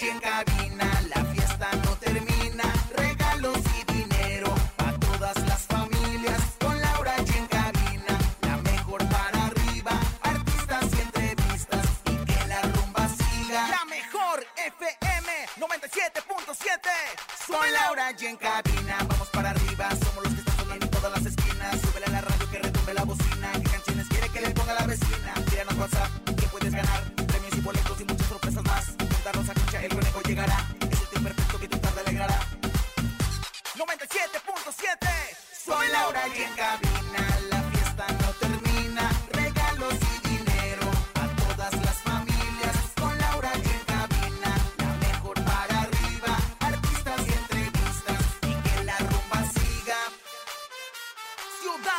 Y en cabina, la fiesta no termina. Regalos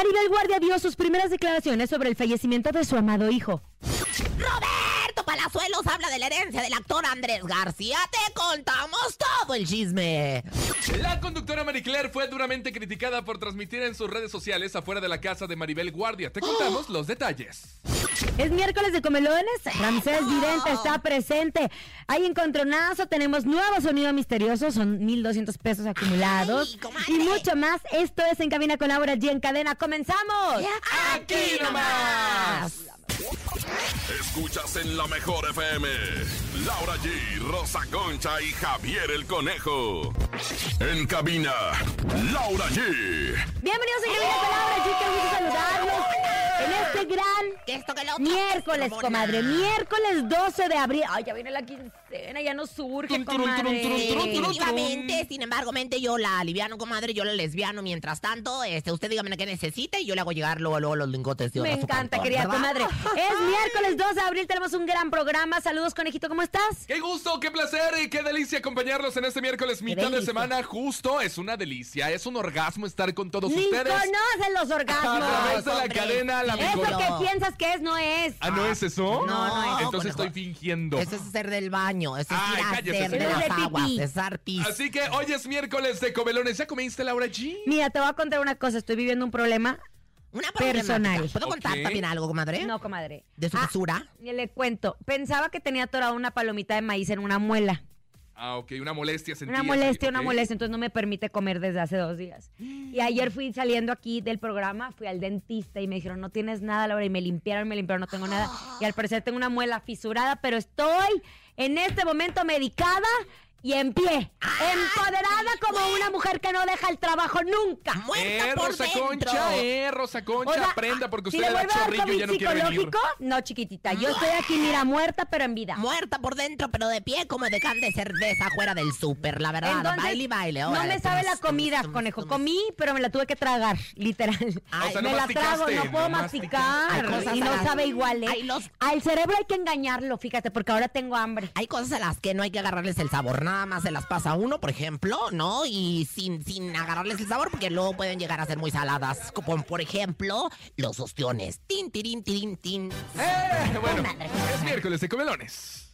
Maribel Guardia dio sus primeras declaraciones sobre el fallecimiento de su amado hijo. Palazuelos habla de la herencia del actor Andrés García. Te contamos todo el chisme. La conductora Marie Claire fue duramente criticada por transmitir en sus redes sociales afuera de la casa de Maribel Guardia. Te contamos los detalles. Es miércoles de comelones. Ramsés Vidente está presente. Hay encontronazo, tenemos nuevo sonido misterioso, son 1,200 pesos acumulados. Ay, y mucho más. Esto es En Cabina con Laura G en cadena. ¡Comenzamos! ¡Aquí nomás! Escuchas en la mejor FM. Laura G, Rosa Concha y Javier el Conejo. En cabina, Laura G. Bienvenidos a En Cabina con Laura G. Qué gusto saludarlos. En este gran Que esto que lo otro. miércoles, comadre. Miércoles 12 de abril. Ay, ya viene la quincena, ya no surge, comadre. sin embargo, mente yo la aliviano, comadre, yo la lesbiano. Mientras tanto, este, usted dígame qué necesite y yo le hago llegar luego, luego los lingotes de oro Me encanta, querida comadre. Es miércoles 12 de abril, tenemos un gran programa. Saludos, conejito, ¿cómo estás? Qué gusto, qué placer y qué delicia acompañarlos en este miércoles mitad de semana. Justo, es una delicia, es un orgasmo estar con todos Ni ustedes. conocen los A orgasmos. través de la hombre. cadena, la Eso mejor. que piensas que es, no es. Ah, ¿no es eso? No, no es. Entonces conejo. estoy fingiendo. Eso es hacer del baño, eso es Ay, ir a cállate, hacer de señora. las aguas, es arpis. Así que hoy es miércoles de comelones. ¿Ya comiste, Laura G? Mira, te voy a contar una cosa. Estoy viviendo un problema. Una personal. ¿Puedo contar también algo, comadre? No, comadre. ¿De su Ah, le cuento. Pensaba que tenía atorada una palomita de maíz en una muela. Ah, ok, una molestia sentí. Una molestia, una molestia, entonces no me permite comer desde hace dos días. Y ayer fui saliendo aquí del programa, fui al dentista y me dijeron, no tienes nada, Laura, y me limpiaron, me limpiaron, no tengo nada. Y al parecer tengo una muela fisurada, pero estoy en este momento medicada y en pie, empoderada como una mujer que no deja el trabajo nunca. Muerta Eh, por Rosa dentro. Concha, eh, Rosa Concha, O sea, aprenda porque si usted le le da vuelve a dar chorrillo y ya no COVID quiere venir. psicológico, no, chiquitita. Yo estoy aquí, mira, muerta, pero en vida. Muerta por dentro, pero de pie como de can de cerveza afuera del súper, la verdad. Entonces, baile y baile. no órale, me sabe la tum, tum, comida, tum, conejo. tum. Comí, pero me la tuve que tragar, literal. Ay, O sea, no me la trago, no puedo no masticar. Hay cosas y no las- sabe igual, ¿eh? Ay, los- Al cerebro hay que engañarlo, fíjate, porque ahora tengo hambre. Hay cosas a las que no hay que agarrarles el sabor, nada más se las pasa a uno, por ejemplo, ¿no? Y sin, sin agarrarles el sabor, porque luego pueden llegar a ser muy saladas. Como por ejemplo, los ostiones. Tin, tirín, tirín, tin. Eh, bueno, Madre. es miércoles de comelones.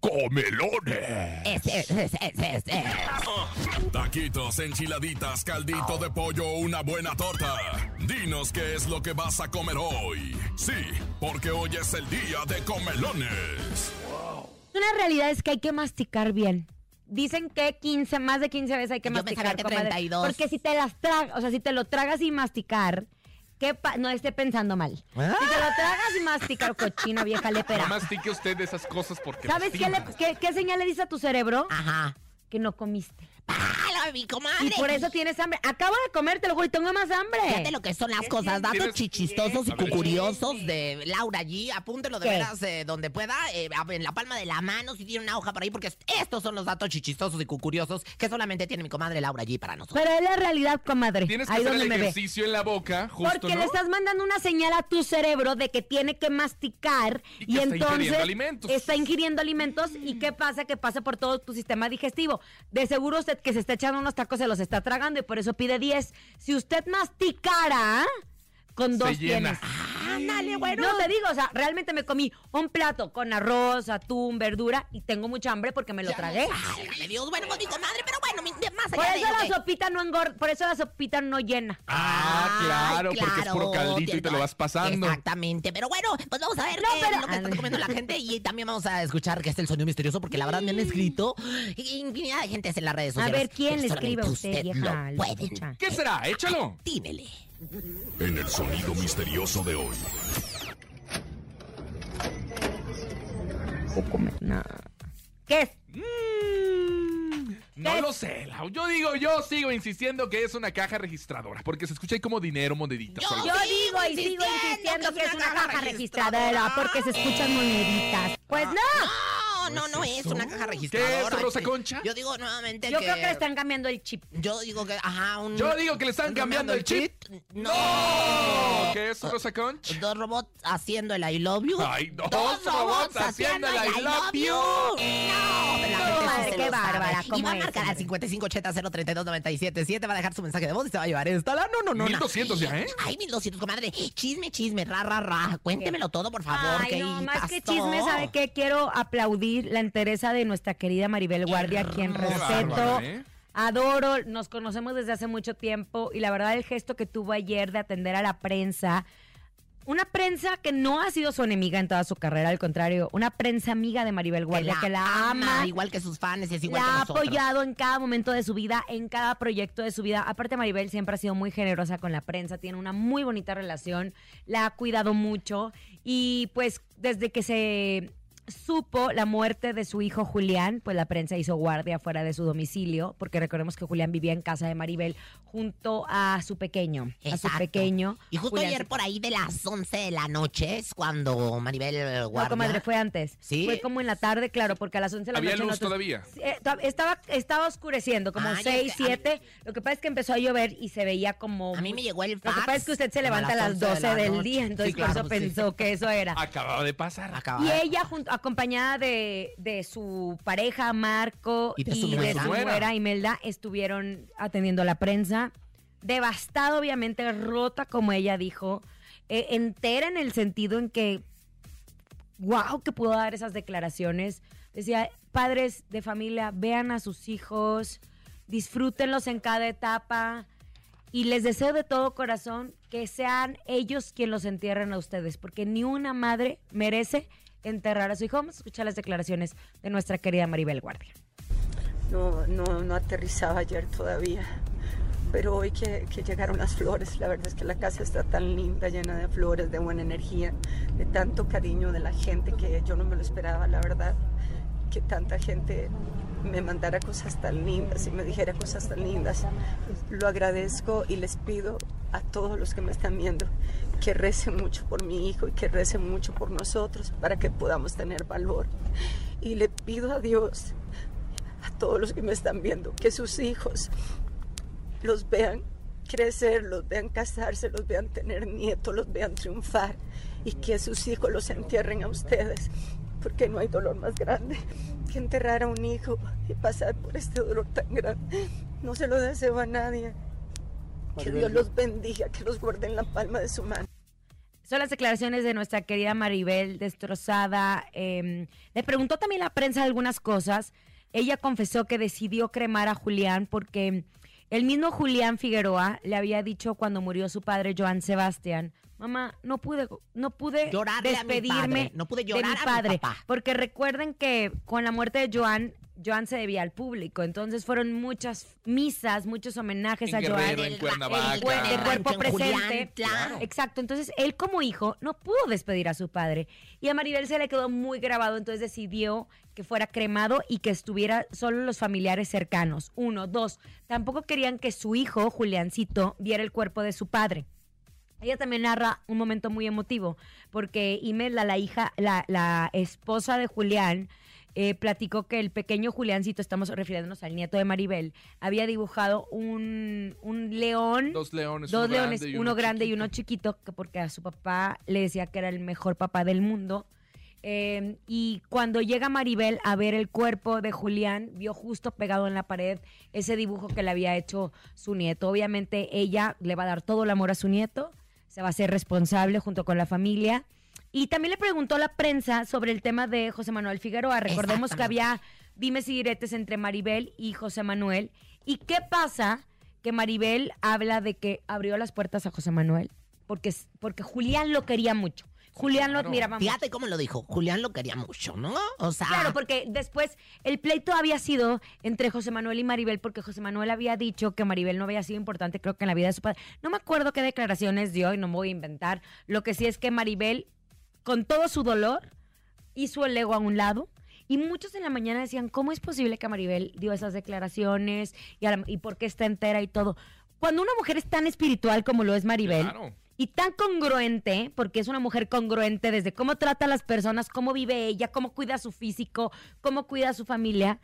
Comelones. Es, es, es, es, es, es. Taquitos, enchiladitas, caldito de pollo, una buena torta. Dinos qué es lo que vas a comer hoy. Sí, porque hoy es el día de comelones. Una realidad es que hay que masticar bien. Dicen que 15, más de 15 veces hay que Yo masticar. pensaba que comadre, 32. Porque si te las tragas, o sea, si te lo tragas sin masticar, ¿Qué pa- no esté pensando mal. Si te Ah. lo tragas y masticas, cochina vieja lepera. No mastique usted de esas cosas porque ¿Sabes qué, le- qué, qué señal le dice a tu cerebro? Ajá. Que no comiste. ¡Pala, mi comadre! Y por eso tienes hambre. Acabo de comértelo, güey, tengo más hambre. Fíjate lo que son las cosas, datos ¿Tienes- chichistosos y cucuriosos de Laura G. Apúntelo de ¿Qué? veras eh, donde pueda, eh, en la palma de la mano, si tiene una hoja por ahí, porque estos son los datos chichistosos y cucuriosos que solamente tiene mi comadre Laura G para nosotros. Pero es la realidad, comadre. Tienes que Ahí hacer donde el ejercicio en la boca, justo, Porque ¿no? le estás mandando una señal a tu cerebro de que tiene que masticar Y que y, está entonces ingiriendo alimentos. está ingiriendo alimentos y qué pasa que pasa por todo tu sistema digestivo. De seguro que se está echando unos tacos se los está tragando y por eso pide 10. Si usted masticara con Se dos llena. tienes. Ándale, bueno. No te digo, o sea, realmente me comí un plato con arroz, atún, verdura y tengo mucha hambre porque me lo tragué. Válgame Dios, bueno, pues mi comadre, pero bueno, mi- de- más allá Por de eso la que- sopita no engorda, por eso la sopita no llena. Ah, claro, Ay, porque es puro claro, caldito y te lo vas pasando. Exactamente, pero bueno, pues vamos a ver No, qué pero- es lo que está comiendo la gente y también vamos a escuchar qué es el sonido misterioso porque la verdad me han escrito infinidad de gentes en las redes A sociales. ver, ¿quién le escribe a usted, vieja? lo escucha. ¿Qué será? Échalo. Dímele. En el sonido misterioso de hoy. No. ¿Qué es? Mm, no lo sé, Lau. Yo digo, yo sigo insistiendo que es una caja registradora, porque se escucha ahí como dinero, moneditas. Yo digo y sigo insistiendo que es una caja registradora porque se escuchan moneditas. Pues no. No, no, no es una caja ¿Qué registradora. es, Rosa Concha? Yo digo nuevamente Yo que... creo que le están cambiando el chip. Yo digo que, ajá, un... Yo digo que le están cambiando el chip. No. ¿Qué es, Rosa Conch? Dos robots haciendo el I love you. Ay, dos robots haciendo el I love you. No, pero la gente sí Ay, se qué bárbara. Y ¿cómo va a marcar al hombre? 5580-032-977. Va a dejar su mensaje de voz y se va a llevar esta. La no, no, no. 1200 ya, ¿eh? Ay, 1200, comadre. Chisme, chisme, ra, ra, ra. Cuéntemelo todo, por favor. Ay, ¿qué no, más que chisme, ¿sabe qué? Quiero aplaudir la entereza de nuestra querida Maribel Guardia, quien Qué respeto, ¿eh? adoro, nos conocemos desde hace mucho tiempo y la verdad el gesto que tuvo ayer de atender a la prensa, una prensa que no ha sido su enemiga en toda su carrera, al contrario, una prensa amiga de Maribel Guardia que la, ama, Igual que sus fans, es igual la que ha apoyado en cada momento de su vida, en cada proyecto de su vida. Aparte, Maribel siempre ha sido muy generosa con la prensa, tiene una muy bonita relación, la ha cuidado mucho y pues desde que se supo la muerte de su hijo Julián, pues la prensa hizo guardia fuera de su domicilio, porque recordemos que Julián vivía en casa de Maribel junto a su pequeño, a su pequeño. Y justo Julián ayer se- por ahí de las 11 de la noche es cuando Maribel Guardia... No, comadre, fue antes. ¿Sí? Fue como en la tarde, claro, porque a las 11 de la ¿Había noche... luz nosotros- todavía? Eh, estaba, estaba oscureciendo, como Ah, ya 6, es que a mí- 7. Lo que pasa es que empezó a llover y se veía como... A mí me llegó el Lo que fax pasa es que usted se a levanta a las 11 de 12 la del noche. día, entonces Sí, por eso sí. pensó que eso era. Acababa de pasar. Acaba- Y ella, junto, acompañada de, de su pareja, Marco, Y de su de nuera. su Imelda, estuvieron atendiendo a la prensa. Devastada, obviamente, rota, como ella dijo. eh, entera en el sentido en que, wow, que pudo dar esas declaraciones. Decía, padres de familia, vean a sus hijos, disfrútenlos en cada etapa. Y les deseo de todo corazón que sean ellos quienes los entierren a ustedes, porque ni una madre merece enterrar a su hijo. Vamos a escuchar las declaraciones de nuestra querida Maribel Guardia. No, no, no aterrizaba ayer todavía. Pero hoy que, que llegaron las flores, la verdad es que la casa está tan linda, llena de flores, de buena energía, de tanto cariño de la gente que yo no me lo esperaba, la verdad. Que tanta gente me mandara cosas tan lindas y me dijera cosas tan lindas. Lo agradezco y les pido a todos los que me están viendo que recen mucho por mi hijo y que recen mucho por nosotros para que podamos tener valor. Y le pido a Dios a todos los que me están viendo, que sus hijos los vean crecer, los vean casarse, los vean tener nietos, los vean triunfar y que sus hijos los entierren a ustedes, porque no hay dolor más grande que enterrar a un hijo y pasar por este dolor tan grande. No se lo deseo a nadie. Que Dios los bendiga, que los guarde en la palma de su mano. Son las declaraciones de nuestra querida Maribel, destrozada. eh, le preguntó también la prensa algunas cosas. Ella confesó que decidió cremar a Julián porque el mismo Julián Figueroa le había dicho cuando murió su padre, Joan Sebastián, mamá, no pude, no pude Llorarle a mi despedirme padre, no pude de llorar mi a mi padre. papá. Porque recuerden que con la muerte de Joan, Joan se debía al público. Entonces fueron muchas misas, muchos homenajes En a Joan. En El- Cuernavaca. cuerpo en presente. Claro. Exacto. Entonces, él como hijo no pudo despedir a su padre. Y a Maribel se le quedó muy grabado, entonces decidió que fuera cremado y que estuviera solo los familiares cercanos. Uno, dos. Tampoco querían que su hijo, Juliancito, viera el cuerpo de su padre. Ella también narra un momento muy emotivo, porque Imelda, la hija, la, la esposa de Julián, eh, platicó que el pequeño Juliancito, estamos refiriéndonos al nieto de Maribel, había dibujado un, un león. Dos leones. Dos uno leones, grande uno grande y uno chiquito, que porque a su papá le decía que era el mejor papá del mundo. Eh, y cuando llega Maribel a ver el cuerpo de Julián, vio justo pegado en la pared ese dibujo que le había hecho su nieto. Obviamente ella le va a dar todo el amor a su nieto, se va a ser responsable junto con la familia. Y también le preguntó a la prensa sobre el tema de José Manuel Figueroa. Recordemos que había dimes y diretes entre Maribel y José Manuel. ¿Y qué pasa? Que Maribel habla de que abrió las puertas a José Manuel porque, porque Julián lo quería mucho. Julián lo admiraba mucho. Fíjate cómo lo dijo. Julián lo quería mucho, ¿no? O sea. Claro, porque después el pleito había sido entre José Manuel y Maribel, porque José Manuel había dicho que Maribel no había sido importante, creo que en la vida de su padre. No me acuerdo qué declaraciones dio y no me voy a inventar. Lo que sí es que Maribel, con todo su dolor, hizo el ego a un lado. Y muchos en la mañana decían, ¿cómo es posible que Maribel dio esas declaraciones y, la- y por qué está entera y todo? Cuando una mujer es tan espiritual como lo es Maribel, Claro. y tan congruente, porque es una mujer congruente desde cómo trata a las personas, cómo vive ella, cómo cuida su físico, cómo cuida a su familia,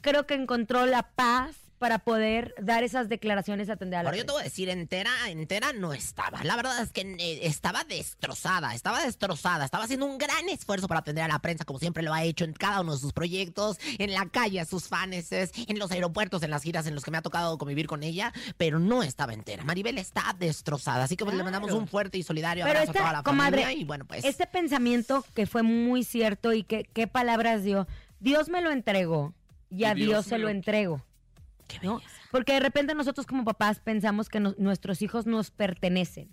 creo que encontró la paz para poder dar esas declaraciones a atender a la Ahora yo te voy a decir, entera, entera no estaba. La verdad es que eh, estaba destrozada, estaba destrozada. Estaba haciendo un gran esfuerzo para atender a la prensa, como siempre lo ha hecho en cada uno de sus proyectos, en la calle, a sus fans, en los aeropuertos, en las giras en los que me ha tocado convivir con ella, pero no estaba entera. Maribel está destrozada, así que pues, le mandamos un fuerte y solidario Pero abrazo a toda la comadre, familia y bueno, pues... este pensamiento que fue muy cierto y que qué palabras dio, Dios me lo entregó y a Y Dios se lo lo entrego. ¿No? Porque de repente nosotros como papás pensamos que nuestros hijos nos pertenecen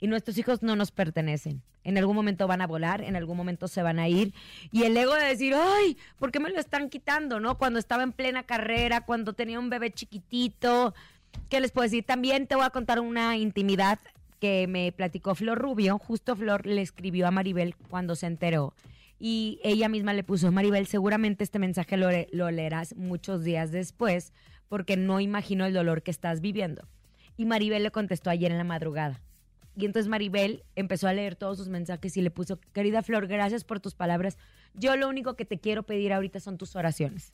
y nuestros hijos no nos pertenecen. En algún momento van a volar, en algún momento se van a ir. Y el ego de decir, ay, ¿por qué me lo están quitando? ¿No? Cuando estaba en plena carrera, cuando tenía un bebé chiquitito. ¿Qué les puedo decir? También te voy a contar una intimidad que me platicó Flor Rubio. Justo Flor le escribió a Maribel cuando se enteró. Y ella misma le puso, Maribel, seguramente este mensaje lo, lo leerás muchos días después porque no imagino el dolor que estás viviendo. Y Maribel le contestó ayer en la madrugada. Y entonces Maribel empezó a leer todos sus mensajes y le puso, querida Flor, gracias por tus palabras. Yo lo único que te quiero pedir ahorita son tus oraciones.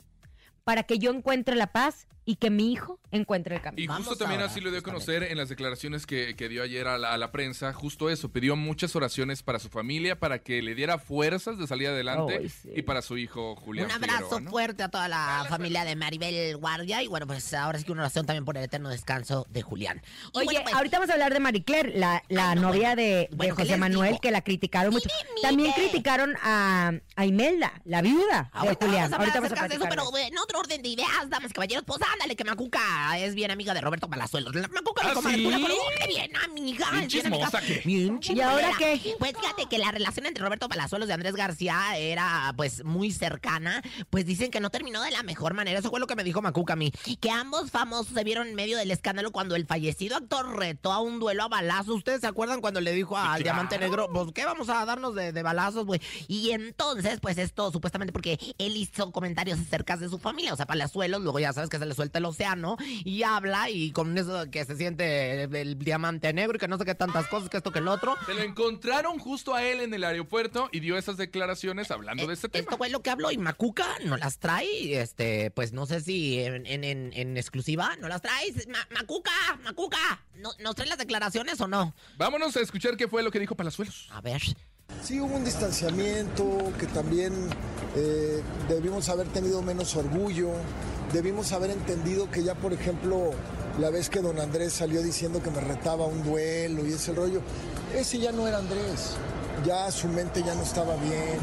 Para que yo encuentre la paz y que mi hijo encuentre el camino. Y justo Vamos también ahora, así lo dio a conocer en las declaraciones que, que dio ayer a la, a la prensa, justo eso, pidió muchas oraciones para su familia, para que le diera fuerzas de salir adelante sí. y para su hijo Julián Un abrazo Figueroa, ¿no? fuerte a toda la familia de Maribel Guardia y bueno, pues ahora sí que una oración también por el eterno descanso de Julián. Y Oye, bueno, pues, ahorita vamos a hablar de Marie Claire, la, la no, novia de, de Bueno, ¿qué José Manuel, digo? que la criticaron mucho. Mire, También mire. criticaron a, a Imelda, la viuda de Ahorita Julián. vamos a ahorita vamos a de eso, pero en otro orden de ideas, damas y caballeros, pues ándale, que Macuca es bien amiga de Roberto Palazuelos. La Macuca ¿Ah, sí? hombre, bien amiga. Bien chismosa. ¿qué? Bien ¿Y ahora qué? Pues fíjate que la relación entre Roberto Palazuelos y Andrés García era pues muy cercana. Pues dicen que no terminó de la mejor manera. Eso fue lo que me dijo Macuca a mí. Que ambos famosos se vieron en medio del escándalo cuando el fallecido actor retó a un duelo a balazos. ¿Ustedes se acuerdan cuando le dijo al claro. Diamante Negro, pues qué vamos a darnos de, de balazos, güey? Y entonces, pues esto supuestamente porque él hizo comentarios acerca de su familia. O sea, Palazuelos, luego ya sabes que se le suelta el océano y habla y con eso que se siente el, Diamante Negro y que no sé qué tantas cosas, que esto que el otro. Se lo encontraron justo a él en el aeropuerto y dio esas declaraciones hablando de este tema. Esto fue lo que habló y Macuca no las trae, este, pues no sé si en, en- en- en exclusiva no las traes. Ma- Macuca, Macuca, ¿no, ¿nos traen las declaraciones o no? Vámonos a escuchar qué fue lo que dijo Palazuelos. A ver. Sí, hubo un distanciamiento que también eh, debimos haber tenido menos orgullo, debimos haber entendido que ya, por ejemplo, la vez que don Andrés salió diciendo que me retaba un duelo y ese rollo, ese ya no era Andrés, ya su mente ya no estaba bien,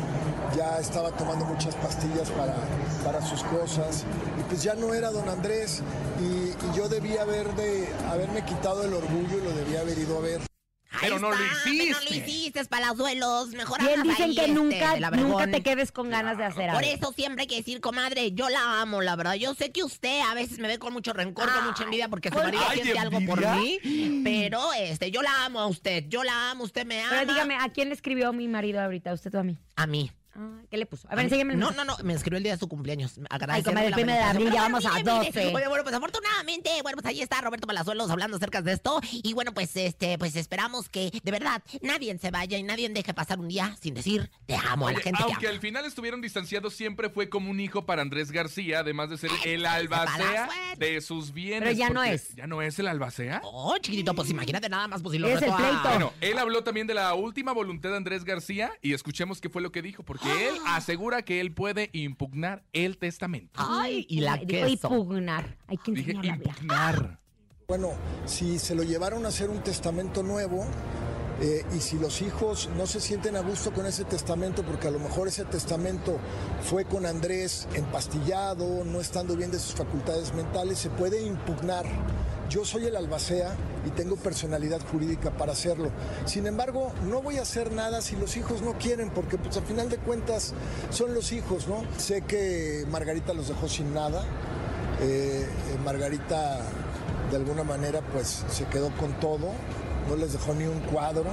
ya estaba tomando muchas pastillas para, para sus cosas y pues ya no era don Andrés y, y yo debía haber de, haberme quitado el orgullo y lo debía haber ido a ver. Pero no lo está, pero hiciste. No lo hiciste, palazuelos. Mejor Bien dicen ahí, que este, nunca, nunca te quedes con ganas de hacer algo. Por eso siempre hay que decir, comadre, yo la amo, la verdad. Yo sé que usted a veces me ve con mucho rencor, con mucha envidia porque su marido siente algo por mí. Pero este, yo la amo a usted. Yo la amo, usted me ama. Pero dígame, ¿a quién le escribió mi marido ahorita? ¿Usted o a mí? A mí. Ah, ¿Qué le puso? A ver, el No, no, no, me escribió el día de su cumpleaños. Ay, comadre, el primero de abril, ya vamos a 12. Oye, bueno, pues afortunadamente, bueno, pues ahí está Roberto Palazuelos hablando acerca de esto. Y bueno, pues este, pues esperamos que de verdad nadie se vaya y nadie deje pasar un día sin decir te amo a la gente aunque que ama. al final estuvieron distanciados, siempre fue como un hijo para Andrés García, además de ser el albacea de sus bienes. Pero ya no es. ¿Ya no es el albacea? Oh, chiquitito, pues imagínate nada más, pues si lo Es el reto a- pleito. Bueno, él habló también de la última voluntad de Andrés García y escuchemos qué fue lo que dijo, porque él asegura que él puede impugnar el testamento. Ay, y la queso. impugnar. Hay que Dije impugnar. Bueno, si se lo llevaron a hacer un testamento nuevo eh, y si los hijos no se sienten a gusto con ese testamento, porque a lo mejor ese testamento fue con Andrés empastillado, no estando bien de sus facultades mentales, se puede impugnar. Yo soy el albacea y tengo personalidad jurídica para hacerlo. Sin embargo, no voy a hacer nada si los hijos no quieren, porque pues a final de cuentas son los hijos, ¿no? Sé que Margarita los dejó sin nada. Eh, eh, Margarita de alguna manera pues se quedó con todo, no les dejó ni un cuadro.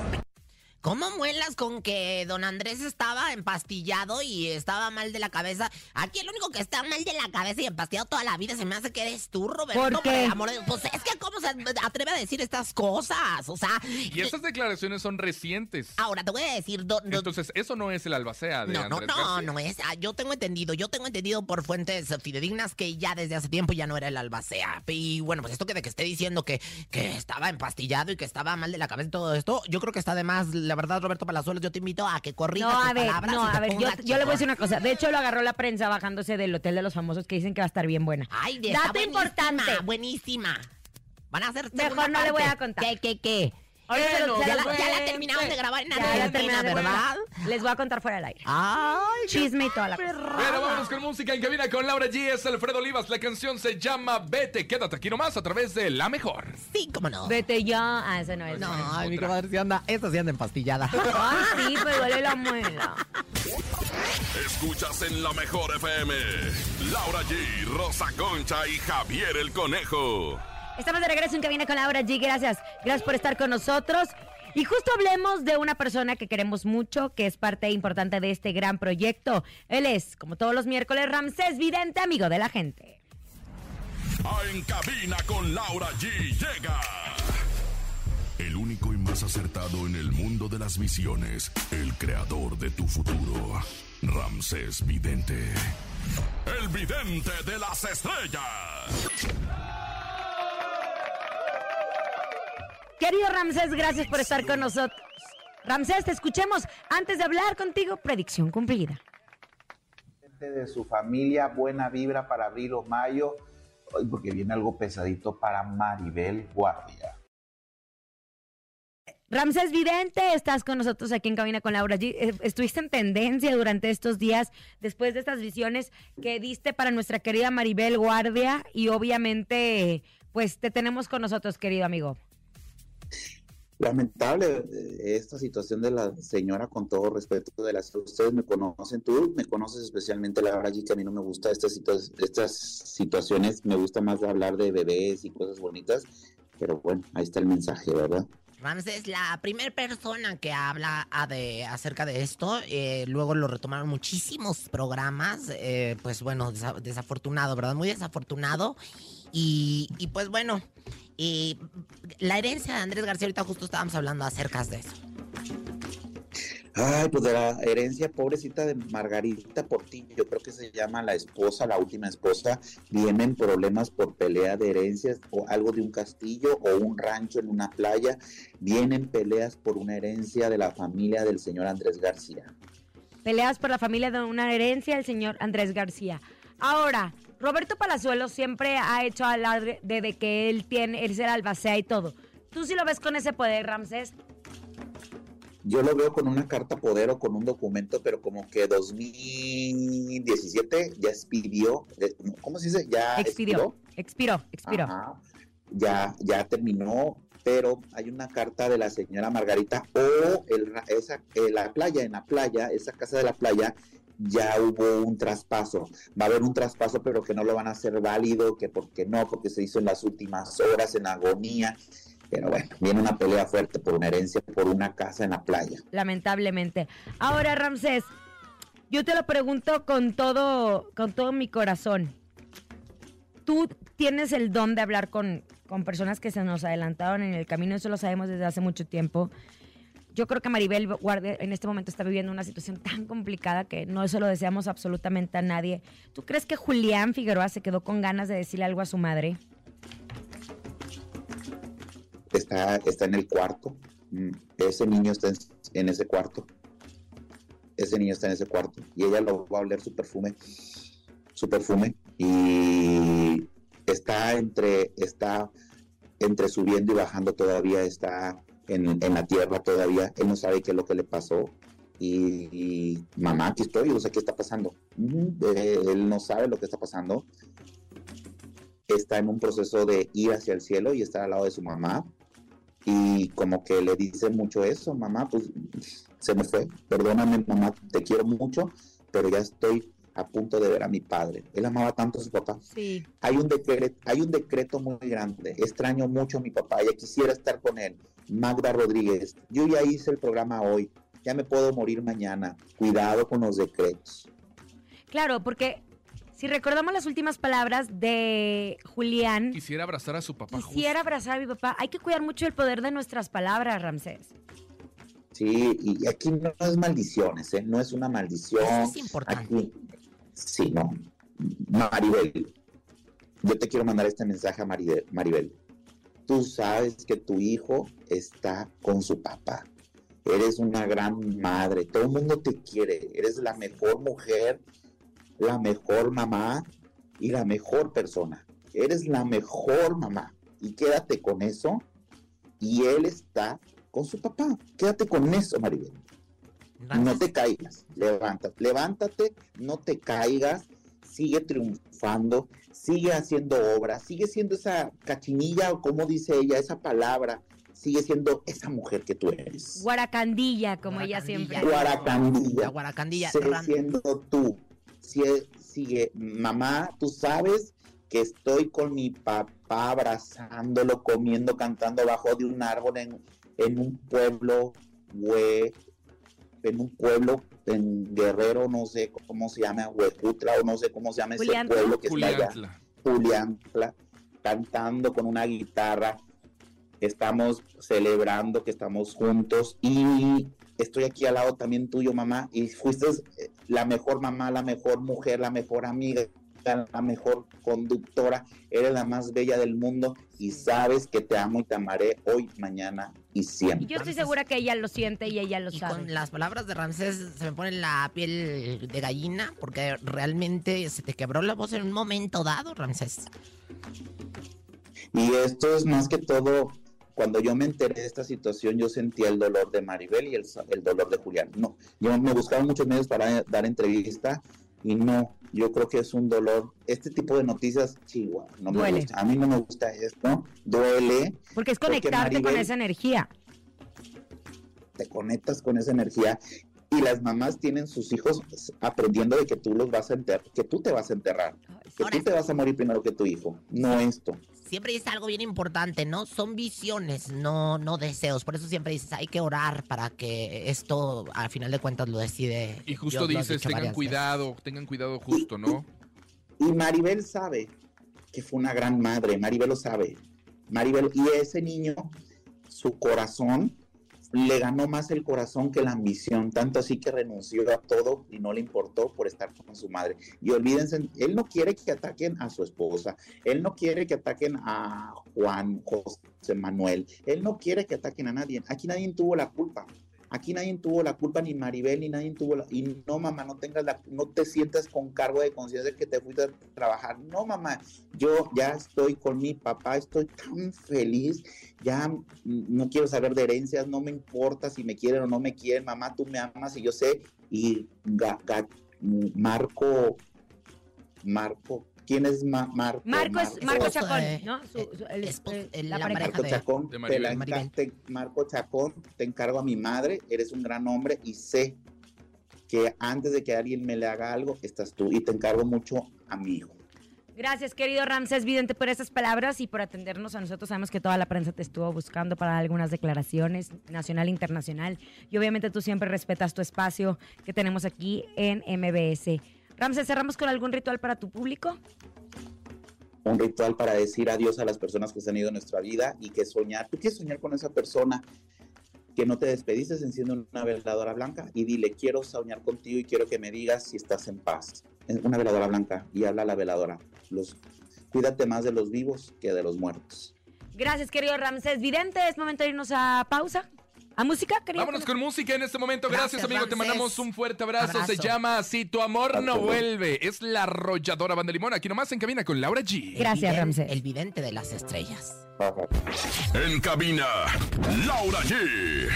¿Cómo muelas con que don Andrés estaba empastillado y estaba mal de la cabeza? Aquí el único que está mal de la cabeza y empastillado toda la vida se me hace que eres tú, Roberto. ¿Por qué? el amor de- Pues es que cómo se atreve a decir estas cosas, o sea... Y estas declaraciones son recientes. Ahora te voy a decir... do- do- Entonces, eso no es el albacea de no, no, Andrés no, García. no es. ah, Yo tengo entendido, yo tengo entendido por fuentes fidedignas que ya desde hace tiempo ya no era el albacea. Y bueno, pues esto que de que esté diciendo que, que estaba empastillado y que estaba mal de la cabeza y todo esto, yo creo que está de más. La verdad, Roberto Palazuelos, yo te invito a que corrijas No, tus a ver, palabras no, y te a ver, yo, le voy a decir una cosa. De hecho, lo agarró la prensa bajándose del Hotel de los Famosos que dicen que va a estar bien buena. Ay, de Dato buenísima, importante. Buenísima. Van a hacer Mejor no le voy a contar. ¿Qué, qué, qué? Bueno, ya, la, ya la cuento. terminaron de grabar en Ya la ¿verdad? Les voy a contar fuera del aire. Ay, Chisme y toda la cosa. Pero vámonos con música en cabina con Laura G. Es Alfredo Olivas. La canción se llama Vete, quédate aquí nomás a través de La Mejor. Sí, cómo no. Vete ya. Ah, eso no es. No, es ay, mi comadre sí anda, esta sí anda empastillada. Ay, sí, pero duele la muela. Escuchas en la mejor FM. Laura G, Rosa Concha y Javier el Conejo. Estamos de regreso en Cabina con Laura G. Gracias. Gracias por estar con nosotros. Y justo hablemos de una persona que queremos mucho, que es parte importante de este gran proyecto. Él es, como todos los miércoles, Ramsés Vidente, amigo de la gente. Ah, En cabina con Laura G llega. El único y más acertado en el mundo de las visiones. El creador de tu futuro. Ramsés Vidente. El vidente de las estrellas. Querido Ramsés, gracias por estar con nosotros. Ramsés, te escuchemos. Antes de hablar contigo, predicción cumplida. de su familia, buena vibra para abril o mayo, ay, porque viene algo pesadito para Maribel Guardia. Ramsés Vidente, estás con nosotros aquí en Cabina con Laura G. Eh, Estuviste en tendencia durante estos días después de estas visiones que diste para nuestra querida Maribel Guardia y obviamente pues te tenemos con nosotros, querido amigo. Lamentable eh, esta situación de la señora, con todo respeto de las ustedes me conocen, tú me conoces especialmente la verdad que a mí no me gusta estas, situa- estas situaciones, me gusta más hablar de bebés y cosas bonitas, pero bueno, ahí está el mensaje, ¿verdad? Ramses, la primera persona que habla a de, acerca de esto, eh, luego lo retomaron muchísimos programas, eh, pues bueno, desa- desafortunado, ¿verdad? Muy desafortunado. Y, y pues bueno, y la herencia de Andrés García, ahorita justo estábamos hablando acerca de eso. Ay, pues de la herencia pobrecita de Margarita Portillo, creo que se llama la esposa, la última esposa, vienen problemas por pelea de herencias o algo de un castillo o un rancho en una playa, vienen peleas por una herencia de la familia del señor Andrés García. Peleas por la familia de una herencia del señor Andrés García. Ahora, Roberto Palazuelos siempre ha hecho alarde de, que él tiene, él albacea y todo. ¿Tú sí lo ves con ese poder, Ramsés? Yo lo veo con una carta poder o con un documento, pero como que 2017 ya expidió, ¿cómo se dice? Ya Expidió, expiró, expiró. Ajá. Ya, ya terminó. pero hay una carta de la señora Margarita o el, esa, eh, la playa, en la playa, esa casa de la playa, ya hubo un traspaso. Va a haber un traspaso, pero que no lo van a hacer válido, que porque no, porque se hizo en las últimas horas, en agonía. Pero bueno, viene una pelea fuerte por una herencia, por una casa en la playa. lamentablemente. Ahora, Ramsés, yo te lo pregunto con todo, con todo mi corazón. Tú tienes el don de hablar con, con personas que se nos adelantaron en el camino, eso lo sabemos desde hace mucho tiempo. Yo creo que Maribel Guardia en este momento está viviendo una situación tan complicada que no se lo deseamos absolutamente a nadie. ¿Tú crees que Julián Figueroa se quedó con ganas de decirle algo a su madre? Está, está en el cuarto. Mm, Ese niño está en, en ese cuarto. Ese niño está en ese cuarto. Y ella lo va a oler su perfume. Su perfume. Y está entre, está entre subiendo y bajando todavía. Está en, en la tierra todavía. Él no sabe qué es lo que le pasó. Y, y, mamá, aquí estoy, no sé qué está pasando. Ujú, eh, él no sabe lo que está pasando. Está en un proceso de ir hacia el cielo y estar al lado de su mamá y como que le dice mucho eso, mamá, pues se me fue, perdóname mamá, te quiero mucho, pero ya estoy a punto de ver a mi padre. Él amaba tanto a su papá. Sí. Hay un decreto, hay un decreto muy grande. Extraño mucho a mi papá, ya quisiera estar con él. Magda Rodríguez, yo ya hice el programa hoy, ya me puedo morir mañana. Cuidado con los decretos. Claro, porque si recordamos las últimas palabras de Julián, Quisiera abrazar a su papá. quisiera abrazar a mi papá. Hay que cuidar mucho el poder de nuestras palabras, Ramsés. Sí, y aquí no es maldiciones, ¿eh? no es una maldición. Eso es importante. Aquí, sí, no. Maribel, yo te quiero mandar este mensaje a Maribel. Maribel. Tú sabes que tu hijo está con su papá. Eres una gran madre. Todo el mundo te quiere. Eres la mejor mujer, la mejor mamá y la mejor persona. Eres la mejor mamá. Y quédate con eso. Y él está con su papá. Quédate con eso, Maribel. No te caigas, levántate, levántate, no te caigas, sigue triunfando, sigue haciendo obras, sigue siendo esa cachinilla o como dice ella, esa palabra, sigue siendo esa mujer que tú eres. Guaracandilla, como ella siempre. Guaracandilla. La guaracandilla. Sigue siendo tú. Sigue, mamá, tú sabes que estoy con mi papá abrazándolo, comiendo, cantando bajo de un árbol en, en un pueblo, güey, en un pueblo en Guerrero, no sé cómo se llama, Huejutla, o no sé cómo se llama ese Juliantla. pueblo que está allá. Juliantla. Juliantla, cantando con una guitarra. Estamos celebrando que estamos juntos y estoy aquí al lado también tuyo, mamá. Y fuiste eh, la mejor mamá, la mejor mujer, la mejor amiga, la mejor conductora. Eres la más bella del mundo y sabes que te amo y te amaré hoy, mañana y Y siempre. yo estoy segura que ella lo siente y ella lo Y sabe. con las palabras de Ramsés se me pone la piel de gallina porque realmente se te quebró la voz en un momento dado, Ramsés. Y esto es más que todo, cuando yo me enteré de esta situación, yo sentía el dolor de Maribel y el, el dolor de Julián. No, yo me buscaba muchos medios para dar entrevista y no, yo creo que es un dolor. Este tipo de noticias, chihuahua, no me gusta. A mí no me gusta esto, duele, Porque es porque conectarte con esa energía. te conectas con esa energía y las mamás tienen sus hijos aprendiendo de que tú los vas a enterrar, que tú te vas a enterrar, que tú te vas a morir primero que tu hijo, no esto. Siempre dice algo bien importante, ¿no? Son visiones, no, no deseos. Por eso siempre dices, hay que orar para que esto, al final de cuentas, lo decide. Y justo Dios, dices, tengan cuidado, tengan cuidado justo, ¿no? Y Maribel sabe que fue una gran madre, Maribel lo sabe. Maribel, y ese niño, su corazón, le ganó más el corazón que la ambición, tanto así que renunció a todo y no le importó por estar con su madre. Y olvídense, él no quiere que ataquen a su esposa, él no quiere que ataquen a Juan José Manuel, él no quiere que ataquen a nadie. Aquí nadie tuvo la culpa. Aquí nadie tuvo la culpa, ni Maribel, ni nadie tuvo la... Y no, mamá, no tengas la... No te sientas con cargo de conciencia que te fuiste a trabajar. No, mamá, yo ya estoy con mi papá, estoy tan feliz, ya no quiero saber de herencias, no me importa si me quieren o no me quieren, mamá, tú me amas y yo sé. Y Ga- Marco, Marco, ¿Quién es Ma- Marco? Marco es Marco Esposo Chacón, de- ¿no? Su- su- el- esposo- el- la la pareja. Marco de- Chacón, de te Maribel. la Maribel. enca- te- Marco Chacón, te encargo a mi madre, eres un gran hombre y sé que antes de que alguien me le haga algo, estás tú y te encargo mucho a mi hijo. Gracias, querido Ramsés Vidente, por esas palabras y por atendernos a nosotros. Sabemos que toda la prensa te estuvo buscando para algunas declaraciones, nacional e internacional. Y obviamente tú siempre respetas tu espacio que tenemos aquí en MBS. Ramsés, cerramos con algún ritual para tu público. Un ritual para decir adiós a las personas que se han ido de nuestra vida y que soñar. Tú quieres soñar con esa persona que no te despediste, enciende una veladora blanca y dile, quiero soñar contigo y quiero que me digas si estás en paz. Es Una veladora blanca y habla a la veladora. Los, cuídate más de los vivos que de los muertos. Gracias, querido Ramsés Vidente. Es momento de irnos a pausa. ¿A música, querido? Vámonos con música en este momento. Gracias, Gracias, amigo. Te mandamos un fuerte abrazo. Se llama Si tu amor no vuelve. Es la arrolladora Banda Limón. Aquí nomás en cabina con Laura G. Gracias, Ramsés. El vidente de las estrellas. En cabina, Laura G.